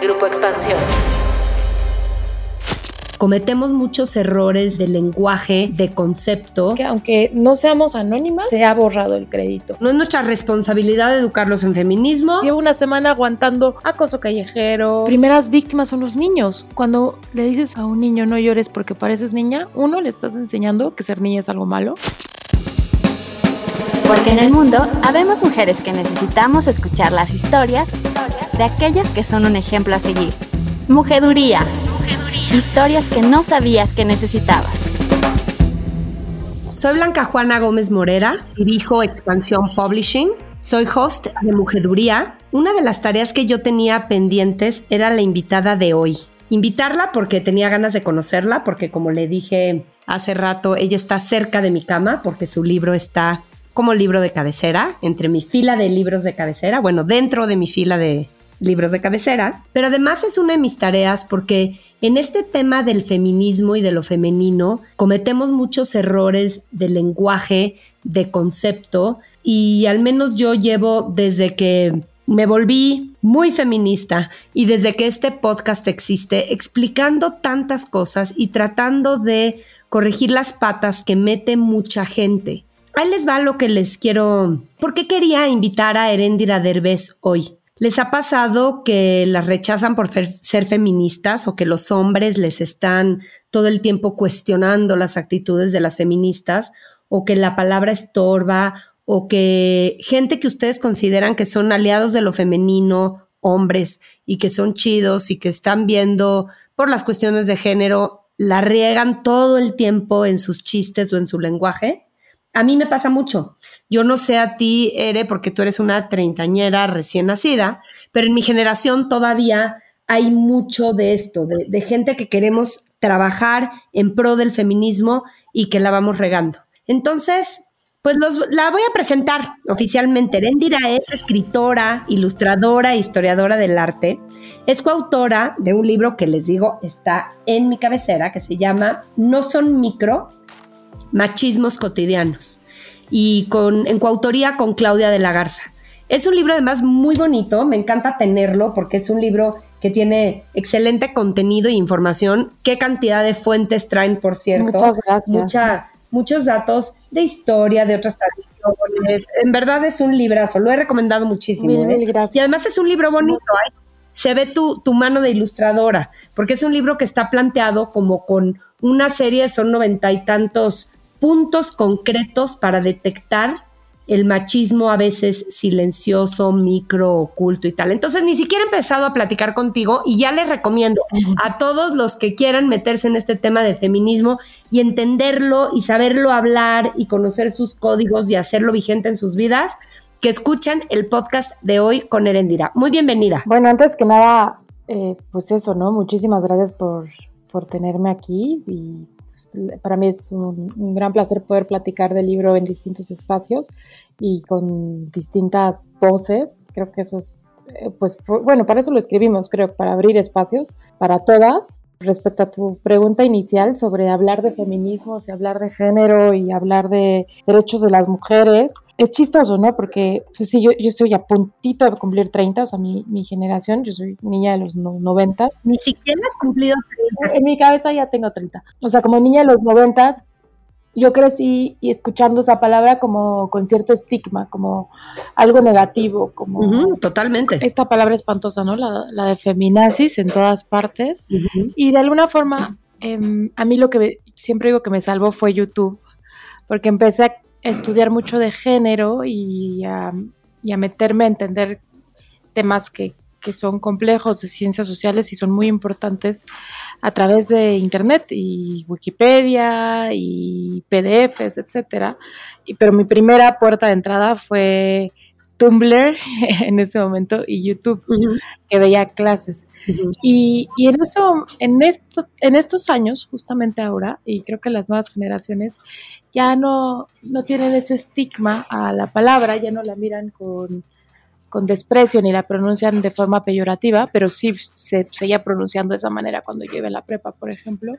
Grupo Expansión. Cometemos muchos errores de lenguaje, de concepto. Que aunque no seamos anónimas, se ha borrado el crédito. No es nuestra responsabilidad educarlos en feminismo. Llevo una semana aguantando acoso callejero. Primeras víctimas son los niños. Cuando le dices a un niño no llores porque pareces niña, uno le estás enseñando que ser niña es algo malo. Porque en el mundo habemos mujeres que necesitamos escuchar las historias de aquellas que son un ejemplo a seguir. Mujeduría. Historias que no sabías que necesitabas. Soy Blanca Juana Gómez Morera, dirijo Expansión Publishing. Soy host de Mujeduría. Una de las tareas que yo tenía pendientes era la invitada de hoy. Invitarla porque tenía ganas de conocerla, porque como le dije hace rato, ella está cerca de mi cama, porque su libro está como libro de cabecera, entre mi fila de libros de cabecera, bueno, dentro de mi fila de libros de cabecera, pero además es una de mis tareas porque en este tema del feminismo y de lo femenino cometemos muchos errores de lenguaje, de concepto, y al menos yo llevo desde que me volví muy feminista y desde que este podcast existe explicando tantas cosas y tratando de corregir las patas que mete mucha gente. Ahí les va lo que les quiero. ¿Por qué quería invitar a Erendira Derbez hoy? ¿Les ha pasado que las rechazan por ser feministas o que los hombres les están todo el tiempo cuestionando las actitudes de las feministas o que la palabra estorba o que gente que ustedes consideran que son aliados de lo femenino, hombres, y que son chidos y que están viendo por las cuestiones de género, la riegan todo el tiempo en sus chistes o en su lenguaje? A mí me pasa mucho. Yo no sé a ti, Ere, porque tú eres una treintañera recién nacida, pero en mi generación todavía hay mucho de esto, de, gente que queremos trabajar en pro del feminismo y que la vamos regando. Entonces, pues la voy a presentar oficialmente. Erendira es escritora, ilustradora historiadora del arte. Es coautora de un libro que les digo está en mi cabecera, que se llama No son micro, Machismos cotidianos y con, en coautoría con Claudia de la Garza. Es un libro además muy bonito, me encanta tenerlo porque es un libro que tiene excelente contenido e información. ¿Qué cantidad de fuentes traen, por cierto? Muchas gracias. muchos datos de historia, de otras tradiciones. En verdad es un librazo, lo he recomendado muchísimo. Mil, ¿eh? gracias. Y además es un libro bonito, se ve tu, tu mano de ilustradora, porque es un libro que está planteado como con una serie, son noventa y tantos puntos concretos para detectar el machismo a veces silencioso, micro, oculto y tal. Entonces ni siquiera he empezado a platicar contigo y ya les recomiendo a todos los que quieran meterse en este tema de feminismo y entenderlo y saberlo hablar y conocer sus códigos y hacerlo vigente en sus vidas, que escuchan el podcast de hoy con Erendira. Muy bienvenida. Bueno, antes que nada, eh, pues eso, ¿no? Muchísimas gracias por, por tenerme aquí y pues, para mí es un, gran placer poder platicar del libro en distintos espacios y con distintas voces. Creo que eso es, eh, pues, bueno, para eso lo escribimos, creo, para abrir espacios para todas. Respecto a tu pregunta inicial sobre hablar de feminismo, y hablar de género y hablar de derechos de las mujeres, es chistoso, ¿no? Porque, pues sí, yo, yo estoy a puntito de cumplir 30, o sea, mi, mi generación, yo soy niña de los 90. Ni siquiera has cumplido 30. En mi cabeza ya tengo 30. O sea, como niña de los 90, yo crecí y escuchando esa palabra como con cierto estigma, como algo negativo, como... totalmente. Esta palabra espantosa, ¿no? La, la de feminazis en todas partes. Y de alguna forma, em, a mí lo que siempre digo que me salvó fue YouTube, porque empecé a estudiar mucho de género y a, meterme a entender temas que, son complejos de ciencias sociales y son muy importantes a través de internet y Wikipedia y PDFs, etcétera. Pero mi primera puerta de entrada fue Tumblr en ese momento y YouTube, que veía clases. Y, en, esto, en, esto, en estos años, justamente ahora, y creo que las nuevas generaciones ya no, no tienen ese estigma a la palabra, ya no la miran con, desprecio ni la pronuncian de forma peyorativa, pero sí se seguía pronunciando de esa manera cuando lleve la prepa, por ejemplo.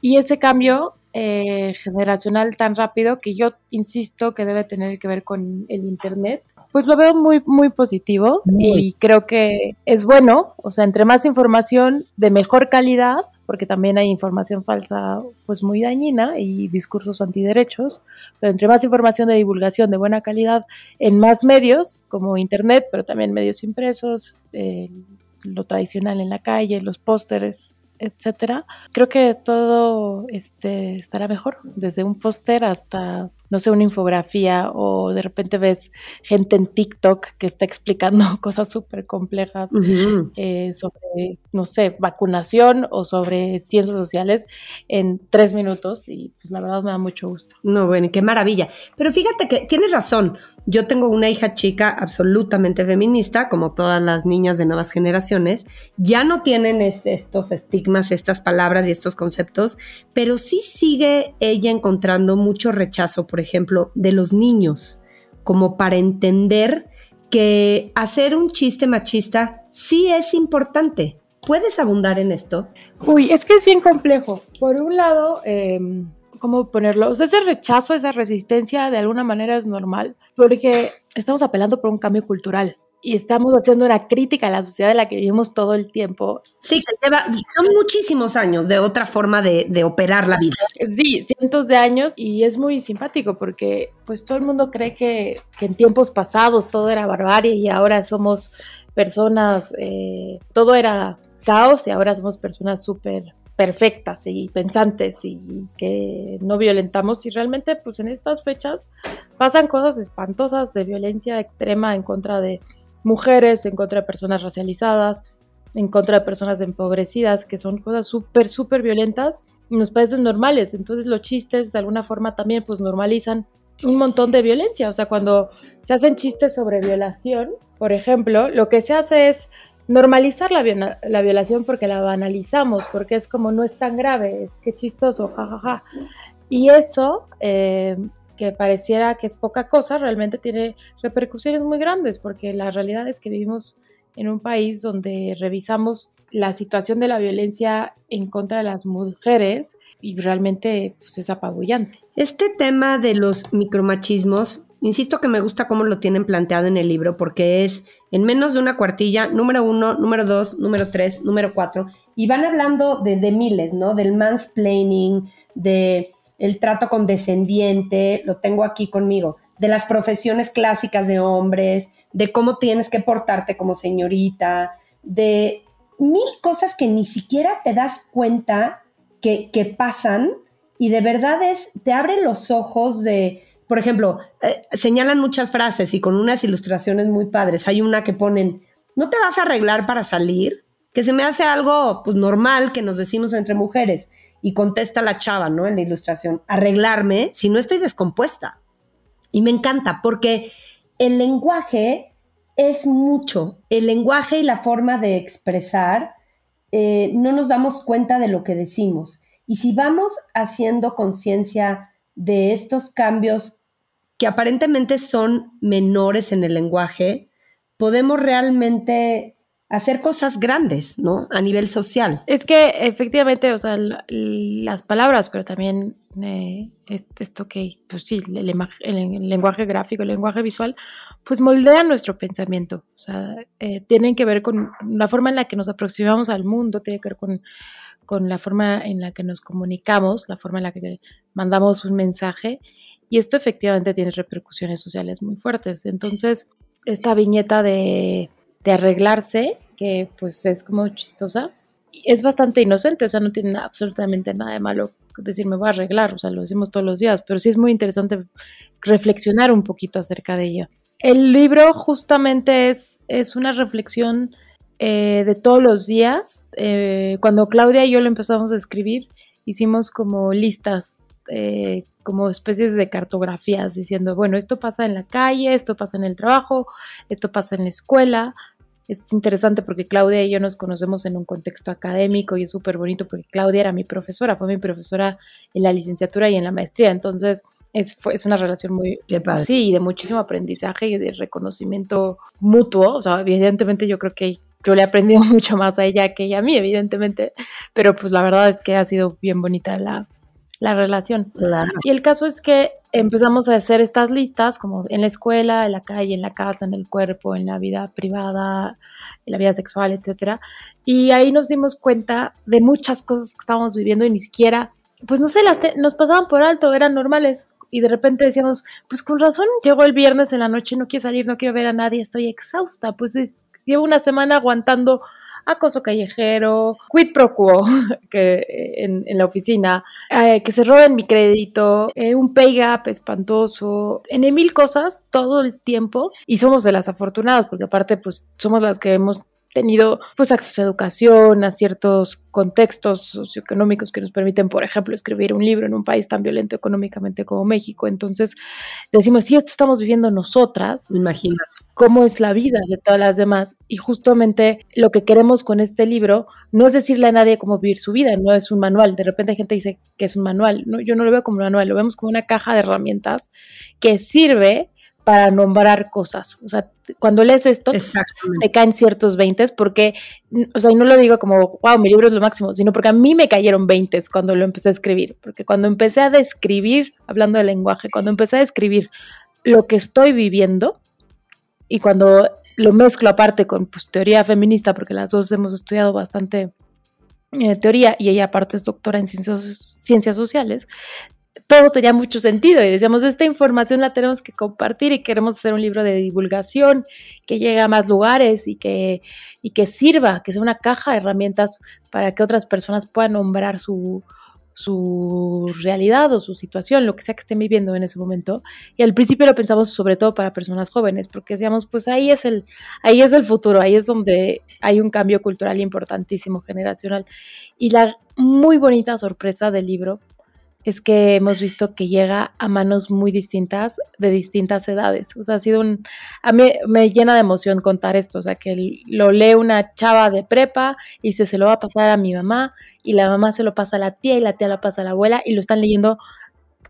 Y ese cambio eh, generacional tan rápido que yo insisto que debe tener que ver con el Internet Pues lo veo muy, muy positivo y creo que es bueno, o sea, entre más información de mejor calidad, porque también hay información falsa pues muy dañina y discursos antiderechos, pero entre más información de divulgación de buena calidad en más medios como internet, pero también medios impresos, eh, lo tradicional en la calle, los pósteres, etcétera, creo que todo este, estará mejor, desde un póster hasta no sé, una infografía o de repente ves gente en TikTok que está explicando cosas súper complejas eh, sobre, no sé, vacunación o sobre ciencias sociales en tres minutos y pues la verdad me da mucho gusto. No, bueno, qué maravilla. Pero fíjate que tienes razón. Yo tengo una hija chica absolutamente feminista, como todas las niñas de nuevas generaciones. Ya no tienen estos estigmas, estas palabras y estos conceptos, pero sí sigue ella encontrando mucho rechazo, por ejemplo, de los niños, como para entender que hacer un chiste machista sí es importante. ¿Puedes abundar en esto? Uy, es que es bien complejo. Por un lado, em, ¿cómo ponerlo? Ese rechazo, esa resistencia de alguna manera es normal, porque estamos apelando por un cambio cultural y estamos haciendo una crítica a la sociedad en la que vivimos todo el tiempo. Sí, son muchísimos años de otra forma de, operar la vida. Sí, cientos de años y es muy simpático porque pues todo el mundo cree que, en tiempos pasados todo era barbarie y ahora somos personas, eh, todo era caos y ahora somos personas súper perfectas y pensantes y que no violentamos y realmente pues en estas fechas pasan cosas espantosas de violencia extrema en contra de mujeres, en contra de personas racializadas, en contra de personas empobrecidas, que son cosas súper, súper violentas y nos parecen normales. Entonces los chistes de alguna forma también pues normalizan un montón de violencia. O sea, cuando se hacen chistes sobre violación, por ejemplo, lo que se hace es normalizar la, la violación porque la banalizamos, porque es como no es tan grave, es que chistoso, jajaja. Y eso eh, que pareciera que es poca cosa, realmente tiene repercusiones muy grandes, porque la realidad es que vivimos en un país donde revisamos la situación de la violencia en contra de las mujeres y realmente pues, es apabullante. Este tema de los micromachismos, insisto que me gusta cómo lo tienen planteado en el libro, porque es en menos de una cuartilla, número uno, número dos, número tres, número cuatro, y van hablando de, de miles, ¿no? Del mansplaining, de el trato condescendiente, lo tengo aquí conmigo, de las profesiones clásicas de hombres, de cómo tienes que portarte como señorita, de mil cosas que ni siquiera te das cuenta que, pasan y de verdad es, te abren los ojos de, por ejemplo, eh, señalan muchas frases y con unas ilustraciones muy padres. Hay una que ponen, ¿no te vas a arreglar para salir? Que se me hace algo pues normal que nos decimos entre mujeres. Y contesta la chava, ¿no? En la ilustración, arreglarme si no estoy descompuesta. Y me encanta porque el lenguaje es mucho. El lenguaje y la forma de expresar eh, no nos damos cuenta de lo que decimos. Y si vamos haciendo conciencia de estos cambios que aparentemente son menores en el lenguaje, podemos realmente hacer cosas grandes, ¿no? A nivel social. Es que efectivamente, o sea, las palabras, pero también eh, esto que, pues sí, el, lenguaje gráfico, el lenguaje visual, pues moldean nuestro pensamiento. O sea, eh, tienen que ver con la forma en la que nos aproximamos al mundo, tiene que ver con, con la forma en la que nos comunicamos, la forma en la que mandamos un mensaje. Y esto efectivamente tiene repercusiones sociales muy fuertes. Entonces, esta viñeta de de arreglarse, que pues es como chistosa, es bastante inocente, o sea, no tiene absolutamente nada de malo decir me voy a arreglar, o sea, lo decimos todos los días, pero sí es muy interesante reflexionar un poquito acerca de ella. El libro justamente es, es una reflexión eh, de todos los días. Eh, cuando Claudia y yo lo empezamos a escribir, hicimos como listas, eh, como especies de cartografías, diciendo, bueno, esto pasa en la calle, esto pasa en el trabajo, esto pasa en la escuela, es interesante porque Claudia y yo nos conocemos en un contexto académico y es súper bonito porque Claudia era mi profesora, fue mi profesora en la licenciatura y en la maestría, entonces es, es una relación muy, sí, de muchísimo aprendizaje y de reconocimiento mutuo, o sea, evidentemente yo creo que yo le he aprendido mucho más a ella que ella a mí, evidentemente, pero pues la verdad es que ha sido bien bonita la, la relación. Y el caso es que empezamos a hacer estas listas como en la escuela, en la calle, en la casa, en el cuerpo, en la vida privada, en la vida sexual, etcétera. Y ahí nos dimos cuenta de muchas cosas que estábamos viviendo y ni siquiera, pues no sé, las nos pasaban por alto, eran normales. Y de repente decíamos, pues con razón, llegó el viernes en la noche, no quiero salir, no quiero ver a nadie, estoy exhausta. Pues llevo una semana aguantando acoso callejero, quid pro quo que, en, la oficina, eh, que se roben mi crédito, eh, un pay gap espantoso, en mil cosas todo el tiempo y somos de las afortunadas porque aparte pues somos las que hemos tenido pues acceso a educación, a ciertos contextos socioeconómicos que nos permiten, por ejemplo, escribir un libro en un país tan violento económicamente como México. Entonces, decimos, si esto estamos viviendo nosotras, imagina cómo es la vida de todas las demás. Y justamente lo que queremos con este libro no es decirle a nadie cómo vivir su vida, no es un manual. De repente hay gente dice que es un manual. No, yo no lo veo como un manual, lo vemos como una caja de herramientas que sirve para nombrar cosas. O sea, cuando lees esto, te caen ciertos veintes porque, o sea, y no lo digo como, wow, mi libro es lo máximo, sino porque a mí me cayeron veintes cuando lo empecé a escribir. Porque cuando empecé a describir, hablando de lenguaje, cuando empecé a describir lo que estoy viviendo y cuando lo mezclo aparte con pues, teoría feminista, porque las dos hemos estudiado bastante eh, teoría y ella aparte es doctora en ciencias, ciencias sociales, todo tenía mucho sentido y decíamos, esta información la tenemos que compartir y queremos hacer un libro de divulgación que llegue a más lugares y que, y que sirva, que sea una caja de herramientas para que otras personas puedan nombrar su, su realidad o su situación, lo que sea que estén viviendo en ese momento. Y al principio lo pensamos sobre todo para personas jóvenes, porque decíamos, pues ahí es el, ahí es el futuro, ahí es donde hay un cambio cultural importantísimo, generacional. Y la muy bonita sorpresa del libro es que hemos visto que llega a manos muy distintas de distintas edades. O sea, ha sido un... A mí me llena de emoción contar esto, o sea, que lo lee una chava de prepa y se, se lo va a pasar a mi mamá y la mamá se lo pasa a la tía y la tía lo pasa a la abuela y lo están leyendo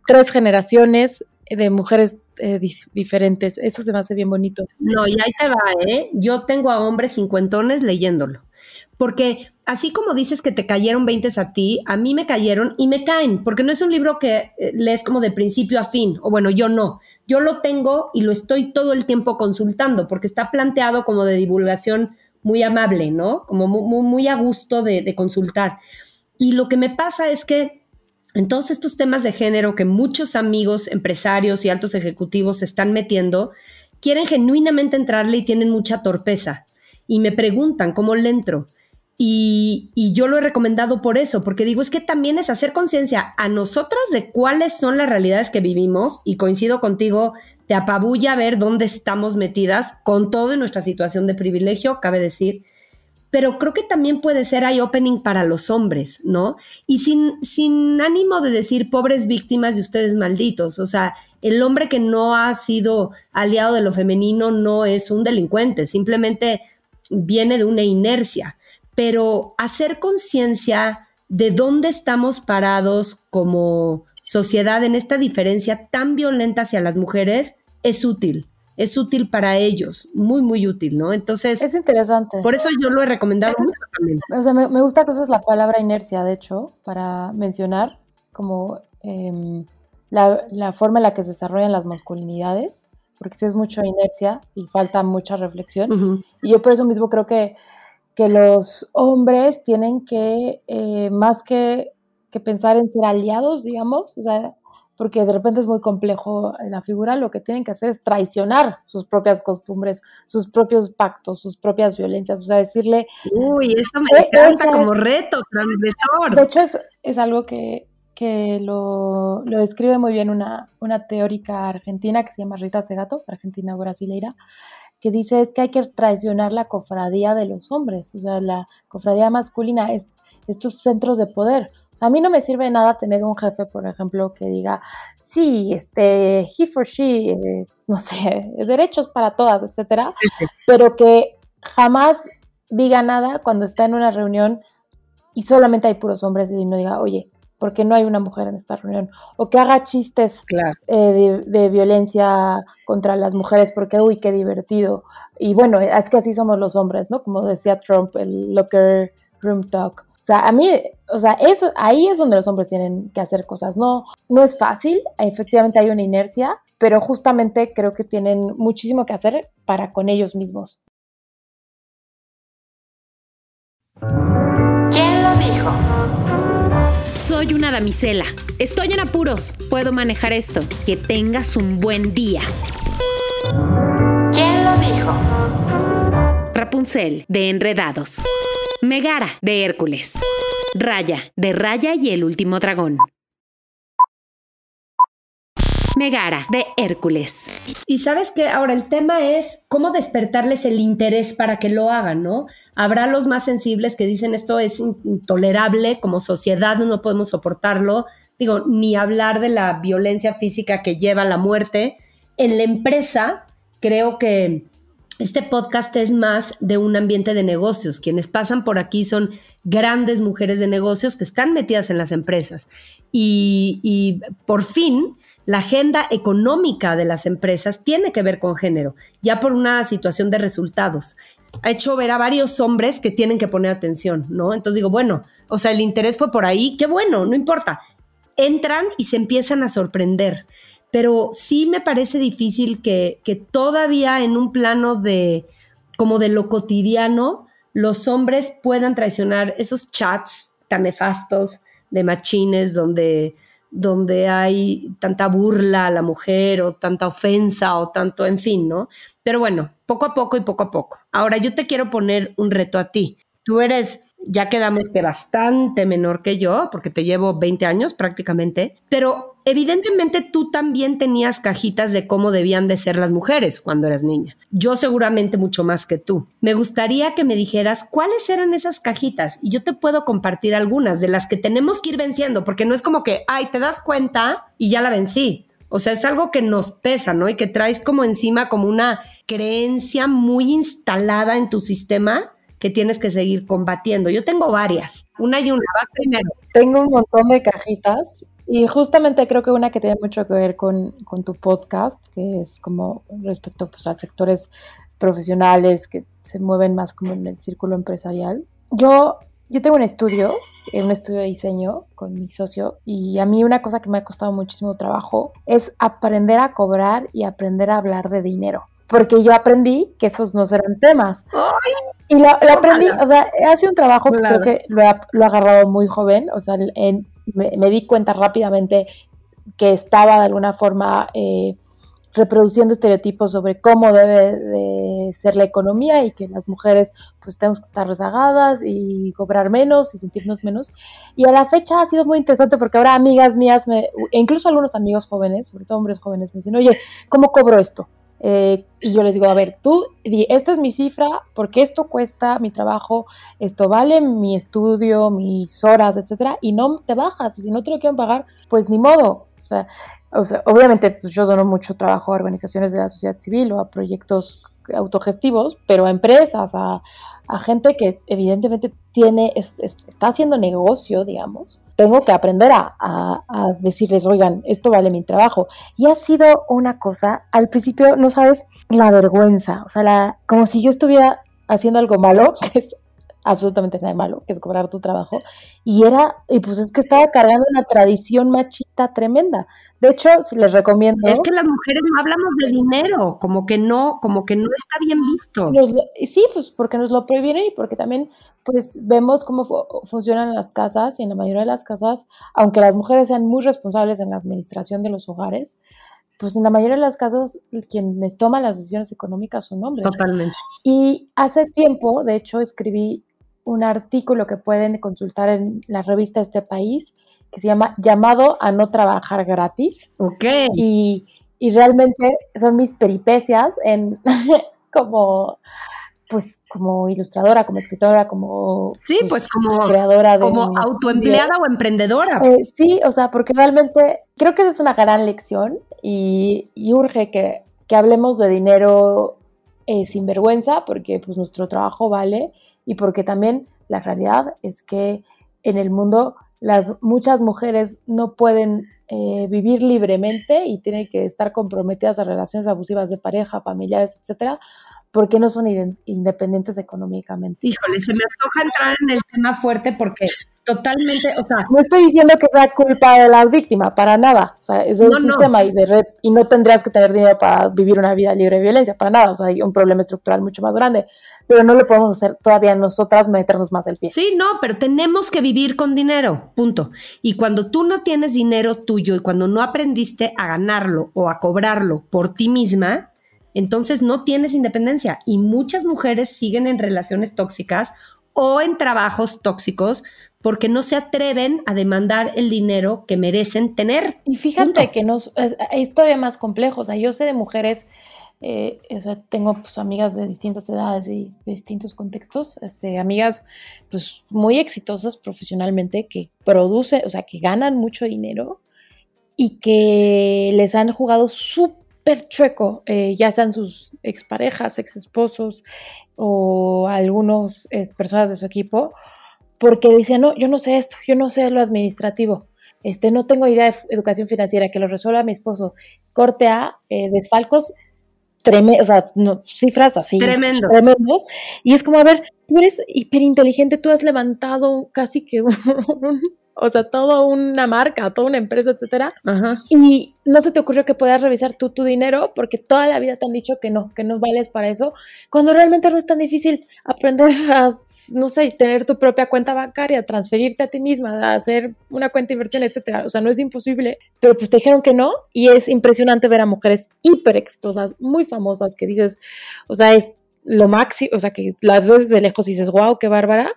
tres generaciones de mujeres eh, diferentes. Eso se me hace bien bonito. No, y ahí se va, ¿eh? Yo tengo a hombres cincuentones leyéndolo. Porque así como dices que te cayeron 20 a ti, a mí me cayeron y me caen, porque no es un libro que eh, lees como de principio a fin, o bueno, yo no. Yo lo tengo y lo estoy todo el tiempo consultando, porque está planteado como de divulgación muy amable, ¿no? Como muy, muy a gusto de, de consultar. Y lo que me pasa es que en todos estos temas de género que muchos amigos, empresarios y altos ejecutivos se están metiendo, quieren genuinamente entrarle y tienen mucha torpeza. Y me preguntan cómo le entro. Y, yo lo he recomendado por eso, porque digo, es que también es hacer conciencia a nosotras de cuáles son las realidades que vivimos y coincido contigo, te apabulla ver dónde estamos metidas con todo en nuestra situación de privilegio, cabe decir, pero creo que también puede ser hay opening para los hombres, ¿no? Y sin, sin ánimo de decir pobres víctimas de ustedes malditos, o sea, el hombre que no ha sido aliado de lo femenino no es un delincuente, simplemente viene de una inercia pero hacer conciencia de dónde estamos parados como sociedad en esta diferencia tan violenta hacia las mujeres es útil. Es útil para ellos, muy, muy útil, ¿no? Entonces. Es interesante. Por eso yo lo he recomendado mucho también. O sea, me, gusta que uses la palabra inercia, de hecho, para mencionar como em, la, forma en la que se desarrollan las masculinidades, porque sí es mucha inercia y falta mucha reflexión. Y yo por eso mismo creo que que los hombres tienen que, eh, más que, pensar en ser aliados, digamos, o sea, porque de repente es muy complejo la figura, lo que tienen que hacer es traicionar sus propias costumbres, sus propios pactos, sus propias violencias, o sea, decirle... Uy, eso me encanta como reto transgresor. De hecho, es, es algo que, lo, lo, describe muy bien una, una teórica argentina que se llama Rita Segato, argentina brasileira, que dice es que hay que traicionar la cofradía de los hombres, o sea, la cofradía masculina, es, estos centros de poder. O sea, a mí no me sirve de nada tener un jefe, por ejemplo, que diga, sí, este, he for she, eh, no sé, derechos para todas, etcétera, pero que jamás diga nada cuando está en una reunión y solamente hay puros hombres y no diga, oye, porque no hay una mujer en esta reunión, o que haga chistes eh, de, violencia contra las mujeres, porque, uy, qué divertido. Y bueno, es que así somos los hombres, ¿no? Como decía Trump, el locker room talk. O sea, a mí, o sea, eso, ahí es donde los hombres tienen que hacer cosas. No, no es fácil, efectivamente hay una inercia, pero justamente creo que tienen muchísimo que hacer para con ellos mismos. ¿Quién lo dijo? Soy una damisela. Estoy en apuros. Puedo manejar esto. Que tengas un buen día. ¿Quién lo dijo? Rapunzel, de Enredados. Megara, de Hércules. Raya, de Raya y el último dragón. De Hércules. Y sabes que ahora el tema es cómo despertarles el interés para que lo hagan, ¿no? Habrá los más sensibles que dicen esto es intolerable, como sociedad no podemos soportarlo. Digo, ni hablar de la violencia física que lleva a la muerte. En la empresa, creo que este podcast es más de un ambiente de negocios. Quienes pasan por aquí son grandes mujeres de negocios que están metidas en las empresas. Y, por fin, la agenda económica de las empresas tiene que ver con género, ya por una situación de resultados. Ha hecho ver a varios hombres que tienen que poner atención, ¿no? Entonces digo, bueno, o sea, el interés fue por ahí, qué bueno, no importa. Entran y se empiezan a sorprender pero sí me parece difícil que, todavía en un plano de como de lo cotidiano los hombres puedan traicionar esos chats tan nefastos de machines donde, donde hay tanta burla a la mujer o tanta ofensa o tanto, en fin, ¿no? Pero bueno, poco a poco y poco a poco. Ahora yo te quiero poner un reto a ti. Tú eres ya quedamos que bastante menor que yo, porque te llevo 20 años prácticamente, pero evidentemente tú también tenías cajitas de cómo debían de ser las mujeres cuando eras niña. Yo seguramente mucho más que tú. Me gustaría que me dijeras cuáles eran esas cajitas y yo te puedo compartir algunas de las que tenemos que ir venciendo, porque no es como que, ay, te das cuenta y ya la vencí. O sea, es algo que nos pesa, ¿no? Y que traes como encima como una creencia muy instalada en tu sistema que tienes que seguir combatiendo. Yo tengo varias, una y una, vas primero. Tengo un montón de cajitas y justamente creo que una que tiene mucho que ver con, tu podcast, que es como respecto pues, a sectores profesionales que se mueven más como en el círculo empresarial. Yo, yo tengo un estudio, un estudio de diseño con mi socio y a mí una cosa que me ha costado muchísimo trabajo es aprender a cobrar y aprender a hablar de dinero porque yo aprendí que esos no eran temas. y lo, aprendí, o sea, ha sido un trabajo que creo que lo he, lo agarrado muy joven, o sea, me, di cuenta rápidamente que estaba de alguna forma eh, reproduciendo estereotipos sobre cómo debe de ser la economía y que las mujeres pues tenemos que estar rezagadas y cobrar menos y sentirnos menos. Y a la fecha ha sido muy interesante porque ahora amigas mías, me, e incluso algunos amigos jóvenes, sobre todo hombres jóvenes, me dicen, oye, ¿cómo cobro esto? Eh, y yo les digo, a ver, tú, esta es mi cifra, porque esto cuesta mi trabajo, esto vale mi estudio, mis horas, etcétera, y no te bajas, y si no te lo quieren pagar, pues ni modo. O sea, o sea obviamente pues yo dono mucho trabajo a organizaciones de la sociedad civil o a proyectos autogestivos, pero a empresas, a, a gente que evidentemente tiene, está haciendo negocio, digamos, tengo que aprender a, decirles, oigan, esto vale mi trabajo. Y ha sido una cosa, al principio no sabes la vergüenza, o sea, la, como si yo estuviera haciendo algo malo, que es absolutamente nada malo, que es cobrar tu trabajo. Y era, y pues es que estaba cargando una tradición machista tremenda. De hecho, les recomiendo. Es que las mujeres no hablamos de dinero, como que no, como que no está bien visto. sí, pues porque nos lo prohibieron y porque también, pues, vemos cómo funcionan las casas y en la mayoría de las casas, aunque las mujeres sean muy responsables en la administración de los hogares, pues en la mayoría de los casos quienes toman las decisiones económicas son hombres. Totalmente. Y hace tiempo, de hecho, escribí un artículo que pueden consultar en la revista Este País, que se llama Llamado a no trabajar gratis. Ok. Y, y realmente son mis peripecias en como pues como ilustradora, como escritora, como sí, pues, como creadora, como autoempleada o emprendedora. Eh, sí, o sea, porque realmente creo que esa es una gran lección y, y urge que, que, hablemos de dinero eh, sin vergüenza, porque pues nuestro trabajo vale y porque también la realidad es que en el mundo las muchas mujeres no pueden eh, vivir libremente y tienen que estar comprometidas a relaciones abusivas de pareja, familiares, etcétera, ¿por qué no son independientes económicamente? Híjole, se me antoja entrar en el tema fuerte porque totalmente, o sea... No estoy diciendo que sea culpa de las víctimas, para nada, o sea, es el sistema Y, de red, y no tendrías que tener dinero para vivir una vida libre de violencia, para nada, o sea, hay un problema estructural mucho más grande, pero no lo podemos hacer todavía nosotras meternos más el pie. Sí, no, pero tenemos que vivir con dinero, punto. Y cuando tú no tienes dinero tuyo y cuando no aprendiste a ganarlo o a cobrarlo por ti misma, entonces no tienes independencia. Y muchas mujeres siguen en relaciones tóxicas o en trabajos tóxicos porque no se atreven a demandar el dinero que merecen tener. Y fíjate que nos, es, todavía más complejo. O sea, yo sé de mujeres, eh, o sea, tengo pues, amigas de distintas edades y de distintos contextos, este, amigas pues muy exitosas profesionalmente que producen, o sea, que ganan mucho dinero y que les han jugado súper chueco, eh, ya sean sus exparejas, ex esposos o algunas eh, personas de su equipo porque decía, no, yo no sé esto, yo no sé lo administrativo, este, no tengo idea de educación financiera, que lo resuelva mi esposo. Corte a eh, desfalcos tremendos, o sea, no, cifras así. Tremendo. Tremendos. Y es como, a ver, tú eres hiperinteligente, tú has levantado casi que un, o sea, toda una marca, toda una empresa, etcétera. Y no se te ocurrió que puedas revisar tú tu dinero porque toda la vida te han dicho que no, que no vales para eso, cuando realmente no es tan difícil aprender a, no sé, tener tu propia cuenta bancaria, transferirte a ti misma, hacer una cuenta de inversión, etcétera. O sea, no es imposible, pero pues te dijeron que no y es impresionante ver a mujeres hiper exitosas, muy famosas, que dices, o sea, es lo máximo, o sea, que las veces de lejos dices, wow, qué bárbara,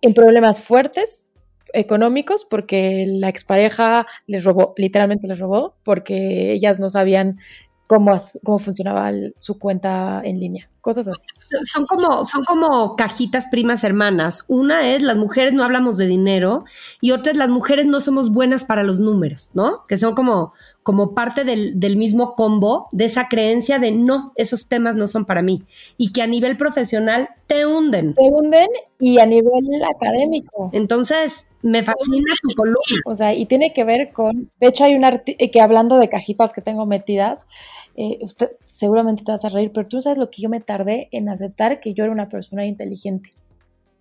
en problemas fuertes económicos porque la expareja les robó, literalmente les robó, porque ellas no sabían cómo, cómo funcionaba su cuenta en línea, cosas así. Son como, son como cajitas primas hermanas. Una es las mujeres no hablamos de dinero y otra es las mujeres no somos buenas para los números, ¿no? Que son como, como parte del, del mismo combo de esa creencia de no, esos temas no son para mí y que a nivel profesional te hunden. Te hunden y a nivel académico. Entonces, me fascina tu columna. O sea, y tiene que ver con, de hecho hay un artículo que hablando de cajitas que tengo metidas, eh, usted seguramente te vas a reír, pero tú sabes lo que yo me tardé en aceptar que yo era una persona inteligente.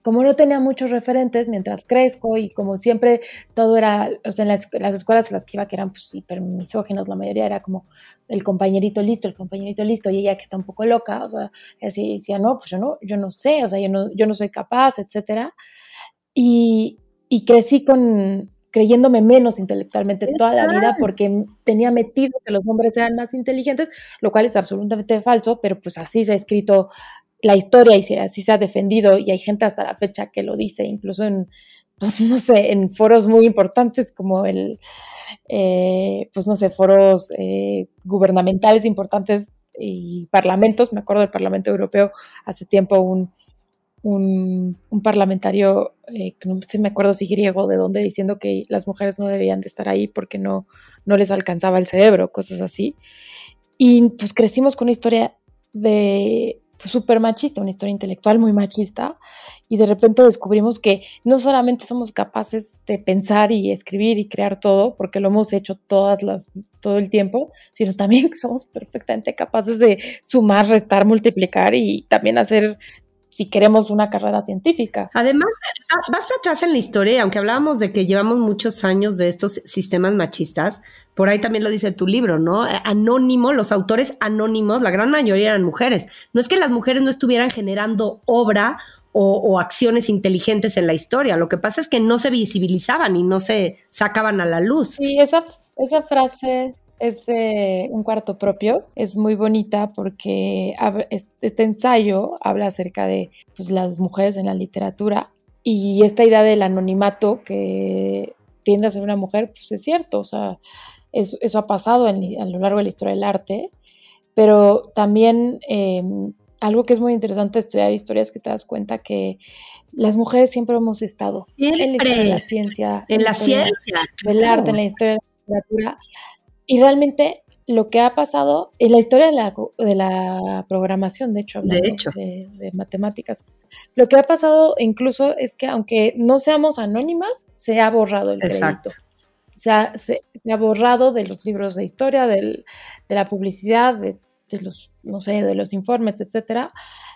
Como no tenía muchos referentes mientras crezco y como siempre todo era, o sea, en las, escuelas en las que iba que eran pues la mayoría era como el compañerito listo, el compañerito listo y ella que está un poco loca, o sea, así decía, no, pues yo no, yo no sé, o sea, yo no, yo no soy capaz, etcétera. Y crecí con creyéndome menos intelectualmente toda la vida porque tenía metido que los hombres eran más inteligentes, lo cual es absolutamente falso, pero pues así se ha escrito la historia y así se ha defendido y hay gente hasta la fecha que lo dice, incluso en, pues no sé, en foros muy importantes como el, eh, pues no sé, foros eh, gubernamentales importantes y parlamentos, me acuerdo del Parlamento Europeo hace tiempo un un, parlamentario, eh, que no sé, me acuerdo si griego, de dónde, diciendo que las mujeres no debían de estar ahí porque no, no les alcanzaba el cerebro, cosas así. Y pues crecimos con una historia de pues, súper machista, una historia intelectual muy machista, y de repente descubrimos que no solamente somos capaces de pensar y escribir y crear todo, porque lo hemos hecho todas las, todo el tiempo, sino también que somos perfectamente capaces de sumar, restar, multiplicar y también hacer si queremos una carrera científica. Además, basta atrás en la historia, aunque hablábamos de que llevamos muchos años de estos sistemas machistas, por ahí también lo dice tu libro, ¿no? Eh, anónimo, los autores anónimos, la gran mayoría eran mujeres. No es que las mujeres no estuvieran generando obra o, acciones inteligentes en la historia, lo que pasa es que no se visibilizaban y no se sacaban a la luz. Sí, esa, esa frase es de un cuarto propio, es muy bonita porque este ensayo habla acerca de pues, las mujeres en la literatura y esta idea del anonimato que tiende a ser una mujer, pues es cierto, o sea, eso, ha pasado a lo largo de la historia del arte, pero también em, algo que es muy interesante estudiar historias que te das cuenta que las mujeres siempre hemos estado en la historia de la ciencia, en, la, ciencia, del arte, en la historia de la literatura, y realmente lo que ha pasado en la historia de la, de la programación, de hecho, de, hecho. De, matemáticas, lo que ha pasado incluso es que aunque no seamos anónimas, se ha borrado el Exacto. Se ha, se, ha, borrado de los libros de historia, de la publicidad, de de los, no sé, de los informes, etcétera.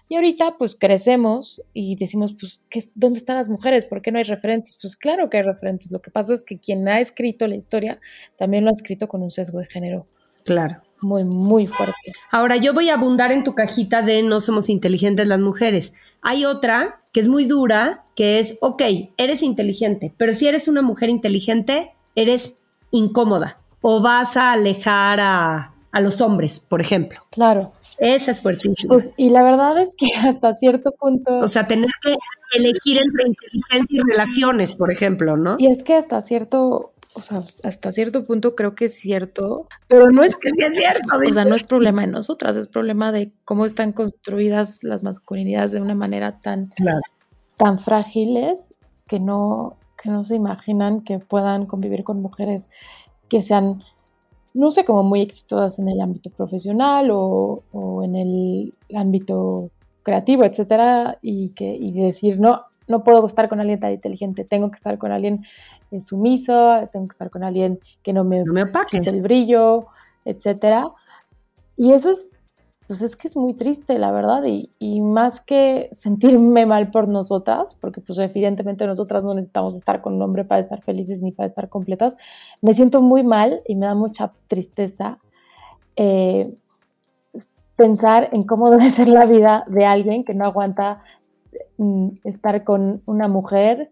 Y ahorita pues crecemos y decimos, pues, ¿qué, ¿dónde están las mujeres? ¿Por qué no hay referentes? Pues claro que hay referentes. Lo que pasa es que quien ha escrito la historia también lo ha escrito con un sesgo de género. Claro. Muy, muy fuerte. Ahora, yo voy a abundar en tu cajita de no somos inteligentes las mujeres. Hay otra que es muy dura, que es, ok, eres inteligente, pero si eres una mujer inteligente, eres incómoda o vas a alejar a, a los hombres, por ejemplo. Claro. Esa es fuertísima. Pues, y la verdad es que hasta cierto punto. O sea, tener que elegir entre inteligencia y relaciones, por ejemplo, ¿no? Y es que hasta cierto, o sea, hasta cierto punto creo que es cierto, pero no es que sí es cierto. O sea, no es problema de nosotras, es problema de cómo están construidas las masculinidades de una manera tan, tan frágiles que no, que no se imaginan que puedan convivir con mujeres que sean no sé, como muy exitosas en el ámbito profesional o, en el ámbito creativo, etcétera, y, que, y decir, no, no puedo estar con alguien tan inteligente, tengo que estar con alguien eh, sumiso, tengo que estar con alguien que no me, no me el brillo, etcétera. Y eso es pues es que es muy triste, la verdad, y, más que sentirme mal por nosotras, porque pues evidentemente nosotras no necesitamos estar con un hombre para estar felices ni para estar completas, me siento muy mal y me da mucha tristeza eh, pensar en cómo debe ser la vida de alguien que no aguanta mm, estar con una mujer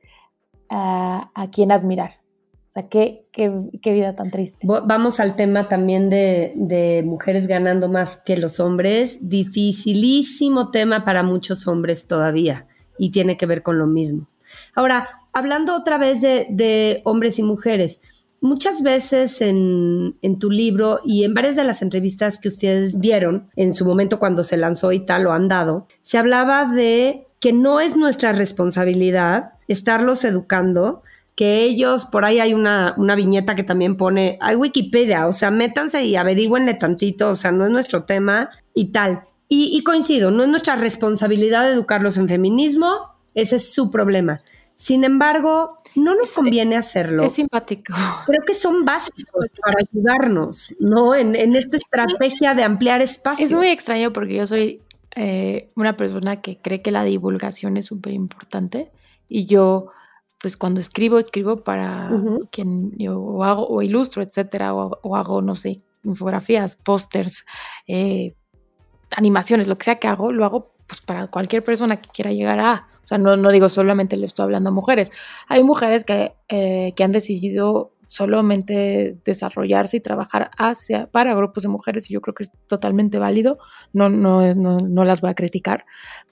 ah, a quien admirar. O sea, qué, vida tan triste. Vamos al tema también de, mujeres ganando más que los hombres. Dificilísimo tema para muchos hombres todavía y tiene que ver con lo mismo. Ahora, hablando otra vez de, hombres y mujeres, muchas veces en, en, tu libro y en varias de las entrevistas que ustedes dieron en su momento cuando se lanzó y tal, lo han dado, se hablaba de que no es nuestra responsabilidad estarlos educando, que ellos, por ahí hay una, una, viñeta que también pone, hay Wikipedia, o sea, métanse y averigüenle tantito, o sea, no es nuestro tema y tal. Y, coincido, no es nuestra responsabilidad educarlos en feminismo, ese es su problema. Sin embargo, no nos conviene hacerlo. Es simpático. Creo que son básicos para ayudarnos, ¿no? En, en esta estrategia de ampliar espacios. Es muy extraño porque yo soy eh, una persona que cree que la divulgación es súper importante y yo pues cuando escribo, escribo para quien yo hago o ilustro, etcétera, o, hago, no sé, infografías, pósters, eh, animaciones, lo que sea que hago, lo hago pues para cualquier persona que quiera llegar a, o sea, no, no digo solamente le estoy hablando a mujeres, hay mujeres que, eh, que han decidido solamente desarrollarse y trabajar hacia, para grupos de mujeres y yo creo que es totalmente válido, no, no, no, no las voy a criticar,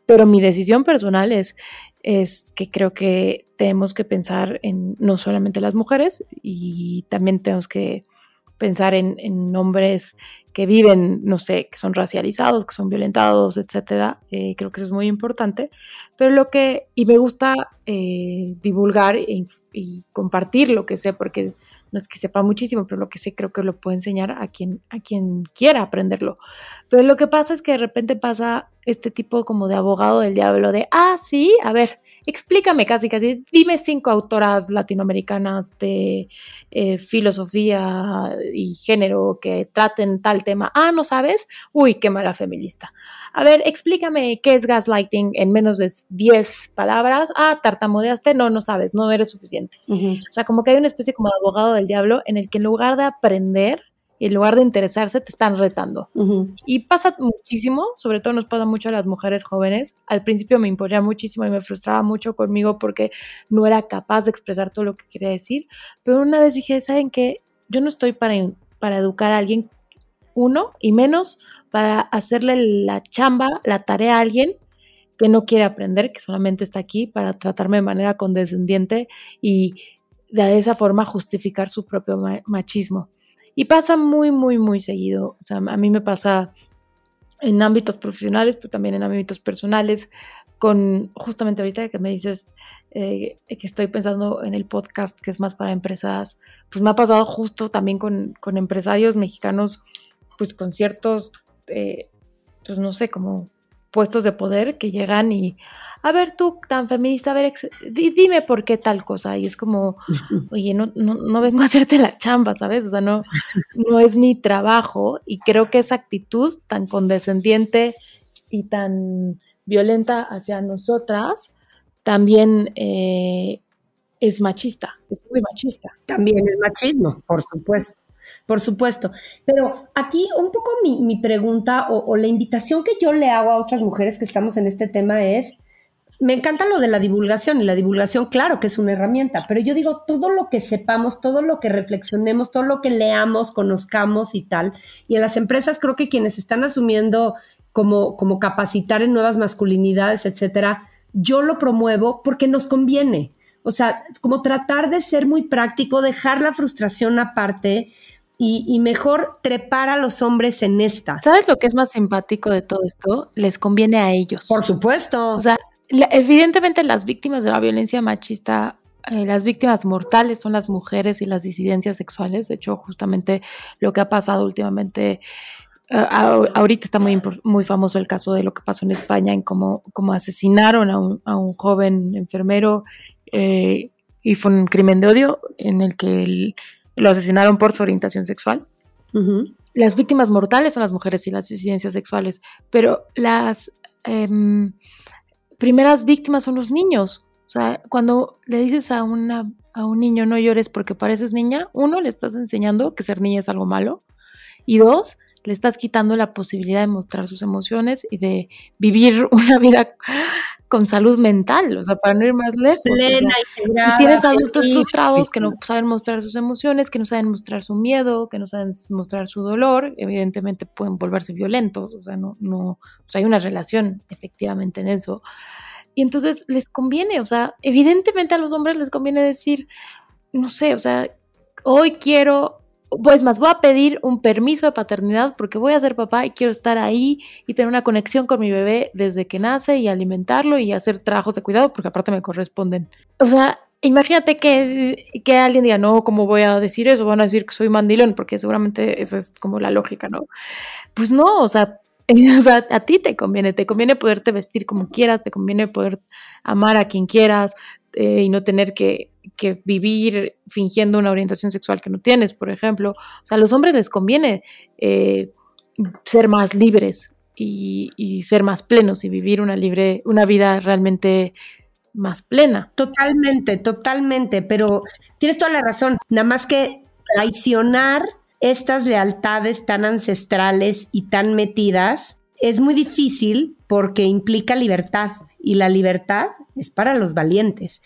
pero mi decisión personal es es que creo que tenemos que pensar en no solamente las mujeres y también tenemos que pensar en, hombres que viven, no sé, que son racializados, que son violentados, etcétera. Eh, creo que eso es muy importante. Pero lo que, y me gusta eh, divulgar y, y, compartir lo que sé, porque no es que sepa muchísimo, pero lo que sé creo que lo puedo enseñar a quien, a quien quiera aprenderlo. Pero lo que pasa es que de repente pasa este tipo como de abogado del diablo de, ah, sí, a ver, explícame casi, casi, dime cinco autoras latinoamericanas de eh, filosofía y género que traten tal tema. Ah, ¿no sabes? Uy, qué mala feminista. A ver, explícame qué es gaslighting en menos de 10 palabras. Ah, tartamudeaste, no, no sabes, no eres suficiente. O sea, como que hay una especie como de abogado del diablo en el que en lugar de aprender, en lugar de interesarse, te están retando. Y pasa muchísimo, sobre todo nos pasa mucho a las mujeres jóvenes. Al principio me imponía muchísimo y me frustraba mucho conmigo porque no era capaz de expresar todo lo que quería decir. Pero una vez dije, ¿saben qué? Yo no estoy para, para educar a alguien, uno, y menos para hacerle la chamba, la tarea a alguien que no quiere aprender, que solamente está aquí para tratarme de manera condescendiente y de esa forma justificar su propio machismo. Y pasa muy, muy, muy seguido. O sea, a mí me pasa en ámbitos profesionales, pero también en ámbitos personales, con justamente ahorita que me dices eh, que estoy pensando en el podcast que es más para empresas, pues me ha pasado justo también con, con empresarios mexicanos, pues con ciertos, eh, pues no sé, como puestos de poder que llegan y, a ver tú tan feminista, a ver, dime por qué tal cosa. Y es como, oye, no, no, no, vengo a hacerte la chamba, ¿sabes? O sea, no, no es mi trabajo y creo que esa actitud tan condescendiente y tan violenta hacia nosotras también eh, es machista, es muy machista. También es machismo, por supuesto. Por supuesto. Pero aquí un poco mi, pregunta o, la invitación que yo le hago a otras mujeres que estamos en este tema es, me encanta lo de la divulgación y la divulgación, claro que es una herramienta, pero yo digo, todo lo que sepamos, todo lo que reflexionemos, todo lo que leamos, conozcamos y tal, y en las empresas creo que quienes están asumiendo como, como capacitar en nuevas masculinidades, etcétera, yo lo promuevo porque nos conviene. O sea, como tratar de ser muy práctico, dejar la frustración aparte y, mejor trepar a los hombres en esta. ¿Sabes lo que es más simpático de todo esto? Les conviene a ellos. Por supuesto. O sea, evidentemente las víctimas de la violencia machista eh, las víctimas mortales son las mujeres y las disidencias sexuales. De hecho, justamente lo que ha pasado últimamente, eh, ahorita está muy, muy famoso el caso de lo que pasó en España, en cómo, cómo asesinaron a un, a un, joven enfermero eh, y fue un crimen de odio en el que el, lo asesinaron por su orientación sexual. Las víctimas mortales son las mujeres y las disidencias sexuales, pero las em, primeras víctimas son los niños. O sea, cuando le dices a, una, a un niño no llores porque pareces niña, uno, le estás enseñando que ser niña es algo malo, y dos, le estás quitando la posibilidad de mostrar sus emociones y de vivir una vida con salud mental, o sea, para no ir más lejos. Plena, y tienes adultos frustrados que no saben mostrar sus emociones, que no saben mostrar su miedo, que no saben mostrar su dolor, evidentemente pueden volverse violentos, o sea, no, no, o sea, hay una relación efectivamente en eso. Y entonces les conviene, o sea, evidentemente a los hombres les conviene decir, no sé, o sea, hoy quiero pues más, voy a pedir un permiso de paternidad porque voy a ser papá y quiero estar ahí y tener una conexión con mi bebé desde que nace y alimentarlo y hacer trabajos de cuidado porque aparte me corresponden. O sea, imagínate que, que alguien diga, no, ¿cómo voy a decir eso? Van a decir que soy mandilón porque seguramente esa es como la lógica, ¿no? Pues no, o sea, a ti te conviene, te conviene poderte vestir como quieras, te conviene poder amar a quien quieras eh, y no tener que que vivir fingiendo una orientación sexual que no tienes, por ejemplo. O sea, a los hombres les conviene eh, ser más libres y, ser más plenos y vivir una libre, una vida realmente más plena. Totalmente, totalmente, pero tienes toda la razón. Nada más que traicionar estas lealtades tan ancestrales y tan metidas es muy difícil porque implica libertad y la libertad es para los valientes.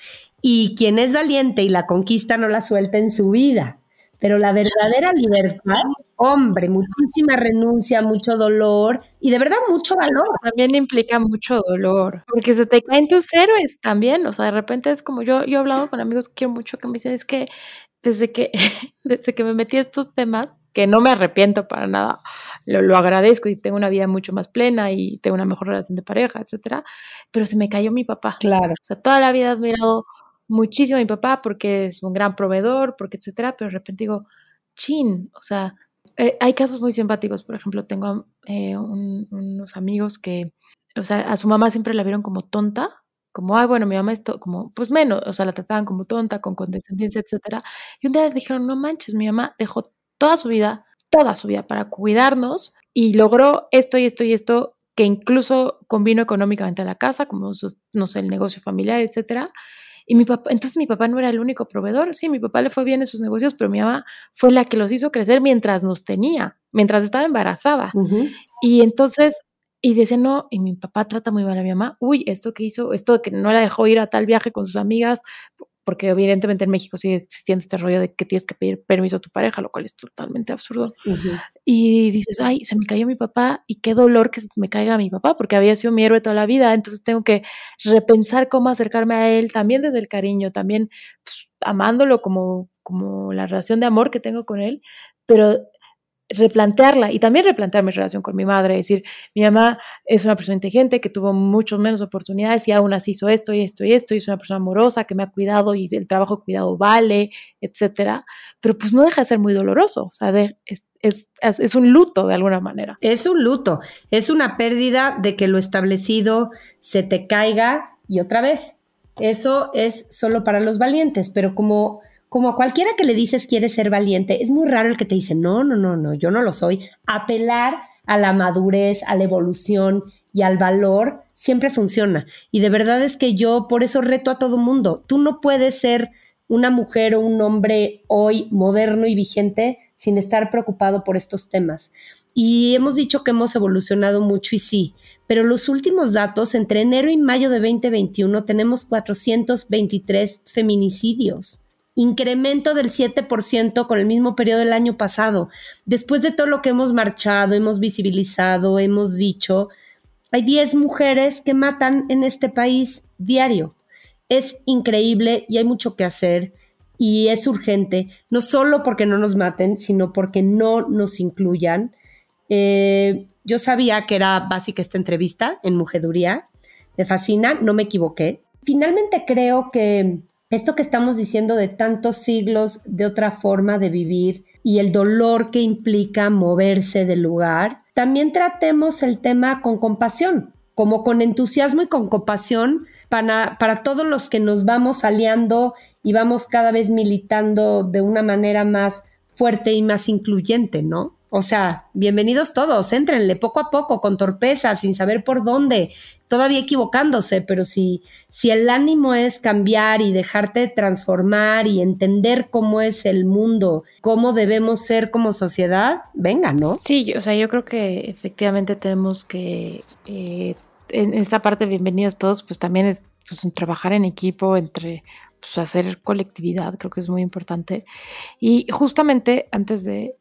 Y quien es valiente y la conquista no la suelta en su vida. Pero la verdadera libertad, hombre, muchísima renuncia, mucho dolor y de verdad mucho valor. También implica mucho dolor, porque se te caen tus héroes también. O sea, de repente es como yo, yo he hablado con amigos que quiero mucho que me dicen, es que desde que, desde que me metí a estos temas, que no me arrepiento para nada, lo, lo, agradezco y tengo una vida mucho más plena y tengo una mejor relación de pareja, etcétera, pero se me cayó mi papá. Claro. O sea, toda la vida he admirado muchísimo a mi papá porque es un gran proveedor, porque etcétera, pero de repente digo, chin, o sea, eh, hay casos muy simpáticos, por ejemplo, tengo eh, unos amigos que, o sea, a su mamá siempre la vieron como tonta, como, ay, bueno, mi mamá es como, pues menos, o sea, la trataban como tonta, con condescendencia, etcétera, y un día dijeron, no manches, mi mamá dejó toda su vida, toda su vida para cuidarnos y logró esto y esto y esto que incluso convino económicamente a la casa, como, no sé, el negocio familiar, etcétera, y mi papá, entonces mi papá no era el único proveedor. Sí, mi papá le fue bien en sus negocios, pero mi mamá fue la que los hizo crecer mientras nos tenía, mientras estaba embarazada. Y entonces, y dice, no, y mi papá trata muy mal a mi mamá. Uy, esto que hizo, esto que no la dejó ir a tal viaje con sus amigas, porque evidentemente en México sigue existiendo este rollo de que tienes que pedir permiso a tu pareja, lo cual es totalmente absurdo. Y dices, ay, se me cayó mi papá y qué dolor que me caiga mi papá, porque había sido mi héroe toda la vida, entonces tengo que repensar cómo acercarme a él, también desde el cariño, también pues, amándolo como, como la relación de amor que tengo con él, pero replantearla y también replantear mi relación con mi madre, decir, mi mamá es una persona inteligente que tuvo muchos menos oportunidades y aún así hizo esto y esto y esto, y es una persona amorosa que me ha cuidado y el trabajo cuidado vale, etcétera, pero pues no deja de ser muy doloroso, o sea, es, es, es, un luto de alguna manera. Es un luto, es una pérdida de que lo establecido se te caiga y otra vez, eso es solo para los valientes, pero como como a cualquiera que le dices quiere ser valiente, es muy raro el que te dice, no, no, no, no, yo no lo soy. Apelar a la madurez, a la evolución y al valor siempre funciona. Y de verdad es que yo por eso reto a todo mundo. Tú no puedes ser una mujer o un hombre hoy moderno y vigente sin estar preocupado por estos temas. Y hemos dicho que hemos evolucionado mucho y sí, pero los últimos datos, entre enero y mayo de 2021, tenemos 423 feminicidios incremento del 7% con el mismo periodo del año pasado. Después de todo lo que hemos marchado, hemos visibilizado, hemos dicho, hay 10 mujeres que matan en este país diario. Es increíble y hay mucho que hacer y es urgente, no solo porque no nos maten, sino porque no nos incluyan. Eh, yo sabía que era básica esta entrevista en Mujeduría. Me fascina, no me equivoqué. Finalmente creo que esto que estamos diciendo de tantos siglos de otra forma de vivir y el dolor que implica moverse del lugar, también tratemos el tema con compasión, como con entusiasmo y con compasión para, para todos los que nos vamos aliando y vamos cada vez militando de una manera más fuerte y más incluyente, ¿no? O sea, bienvenidos todos, éntrenle poco a poco, con torpeza, sin saber por dónde, todavía equivocándose, pero si, si el ánimo es cambiar y dejarte transformar y entender cómo es el mundo, cómo debemos ser como sociedad, venga, ¿no? Sí, o sea, yo creo que efectivamente tenemos que, eh, en esta parte, bienvenidos todos, pues también es pues, trabajar en equipo, entre pues, hacer colectividad, creo que es muy importante. Y justamente antes de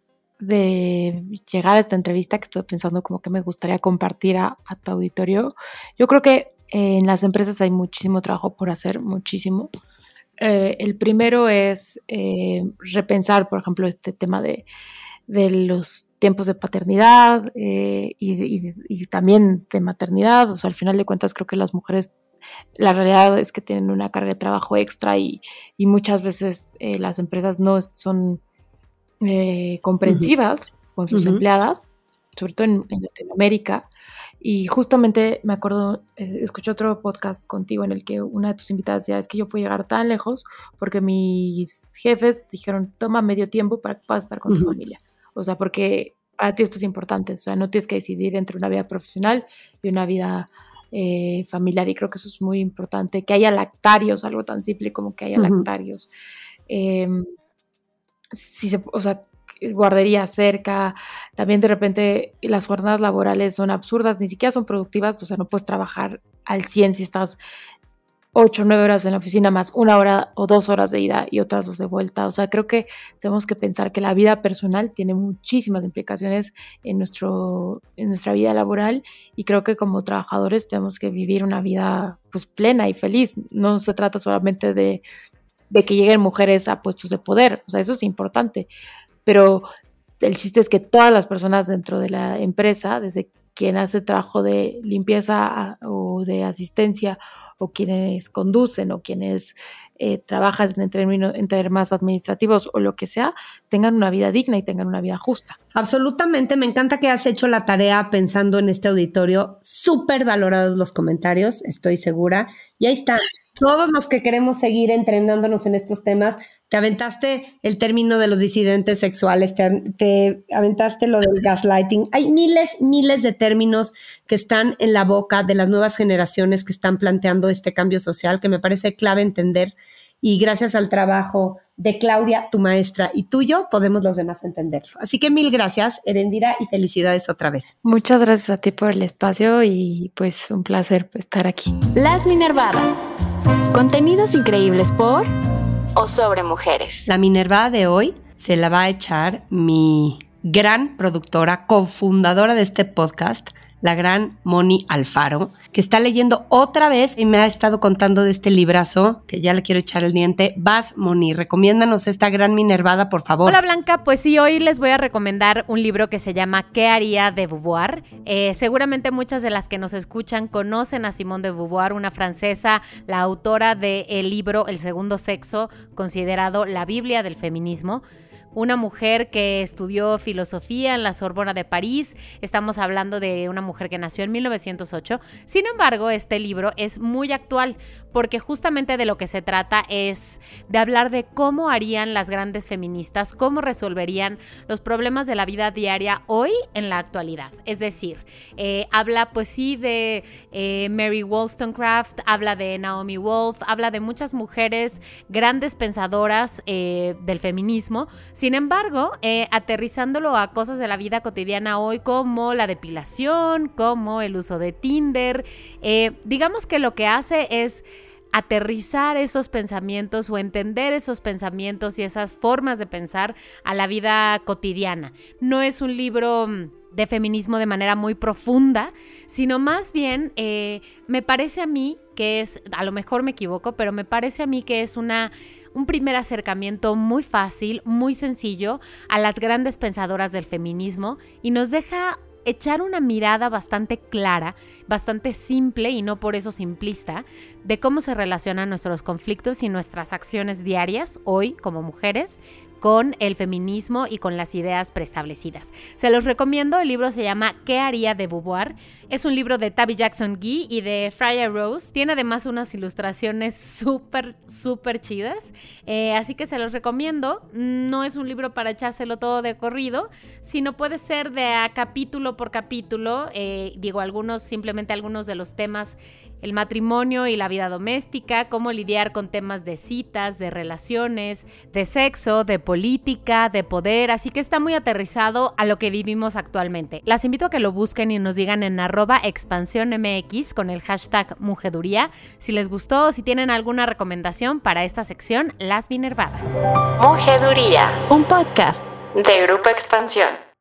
de llegar a esta entrevista que estuve pensando como que me gustaría compartir a, tu auditorio. Yo creo que en las empresas hay muchísimo trabajo por hacer, muchísimo. Eh, el primero es eh, repensar, por ejemplo, este tema de, los tiempos de paternidad eh, y, también de maternidad. O sea, al final de cuentas creo que las mujeres, la realidad es que tienen una carga de trabajo extra y, muchas veces las empresas no son eh, comprensivas con sus empleadas, sobre todo en, Latinoamérica. Y justamente me acuerdo, eh, escuché otro podcast contigo en el que una de tus invitadas decía, es que yo puedo llegar tan lejos porque mis jefes dijeron, toma medio tiempo para que puedas estar con tu familia. O sea, porque a ti esto es importante, o sea, no tienes que decidir entre una vida profesional y una vida eh, familiar y creo que eso es muy importante, que haya lactarios, algo tan simple como que haya lactarios. Em, si se, o sea, guardería cerca, también de repente las jornadas laborales son absurdas, ni siquiera son productivas, o sea, no puedes trabajar al 100 si estás 8 o 9 horas en la oficina más una hora o dos horas de ida y otras dos de vuelta. O sea, creo que tenemos que pensar que la vida personal tiene muchísimas implicaciones en, nuestro, en nuestra vida laboral y creo que como trabajadores tenemos que vivir una vida pues plena y feliz. No se trata solamente de de que lleguen mujeres a puestos de poder, o sea, eso es importante, pero el chiste es que todas las personas dentro de la empresa, desde quien hace trabajo de limpieza o de asistencia, o quienes conducen, o quienes eh, trabajan en, términos, en temas administrativos o lo que sea, tengan una vida digna y tengan una vida justa. Absolutamente, me encanta que has hecho la tarea pensando en este auditorio, súper valorados los comentarios, estoy segura, y ahí está, todos los que queremos seguir entrenándonos en estos temas, te aventaste el término de los disidentes sexuales, te, aventaste lo del gaslighting. Hay miles, miles de términos que están en la boca de las nuevas generaciones que están planteando este cambio social que me parece clave entender. Y gracias al trabajo de Claudia, tu maestra, y tuyo, podemos los demás entenderlo. Así que mil gracias, Erendira, y felicidades otra vez. Muchas gracias a ti por el espacio y pues un placer estar aquí. Las Minervadas. Contenidos increíbles por o sobre mujeres. La Minerva de hoy se la va a echar mi gran productora, cofundadora de este podcast, la gran Moni Alfaro, que está leyendo otra vez y me ha estado contando de este librazo, que ya le quiero echar el diente. Vas, Moni, recomiéndanos esta gran Minervada, por favor. Hola, Blanca. Pues sí, hoy les voy a recomendar un libro que se llama ¿Qué haría de Beauvoir? Eh, seguramente muchas de las que nos escuchan conocen a Simone de Beauvoir, una francesa, la autora del libro El segundo sexo, considerado la Biblia del feminismo una mujer que estudió filosofía en la Sorbona de París. Estamos hablando de una mujer que nació en 1908. Sin embargo, este libro es muy actual porque justamente de lo que se trata es de hablar de cómo harían las grandes feministas, cómo resolverían los problemas de la vida diaria hoy en la actualidad. Es decir, eh, habla pues sí de eh, Mary Wollstonecraft, habla de Naomi Wolf, habla de muchas mujeres grandes pensadoras eh, del feminismo. Sin embargo, aterrizándolo a cosas de la vida cotidiana hoy como la depilación, como el uso de Tinder, digamos que lo que hace es aterrizar esos pensamientos o entender esos pensamientos y esas formas de pensar a la vida cotidiana. No es un libro mm, de feminismo de manera muy profunda, sino más bien eh, me parece a mí que es, a lo mejor me equivoco, pero me parece a mí que es una, un primer acercamiento muy fácil, muy sencillo a las grandes pensadoras del feminismo y nos deja echar una mirada bastante clara, bastante simple y no por eso simplista, de cómo se relacionan nuestros conflictos y nuestras acciones diarias hoy como mujeres con el feminismo y con las ideas preestablecidas. Se los recomiendo, el libro se llama ¿Qué haría de Beauvoir? Es un libro de Tabby Jackson Gee y de Freya Rose. Tiene además unas ilustraciones súper, súper chidas. Eh, así que se los recomiendo. No es un libro para echárselo todo de corrido, sino puede ser de a capítulo por capítulo. Eh, digo, algunos, simplemente algunos de los temas el matrimonio y la vida doméstica, cómo lidiar con temas de citas, de relaciones, de sexo, de política, de poder, así que está muy aterrizado a lo que vivimos actualmente. Las invito a que lo busquen y nos digan en arroba expansión MX con el hashtag Mujeduría si les gustó o si tienen alguna recomendación para esta sección Las Minervadas. Mujeduría, un podcast de Grupo Expansión.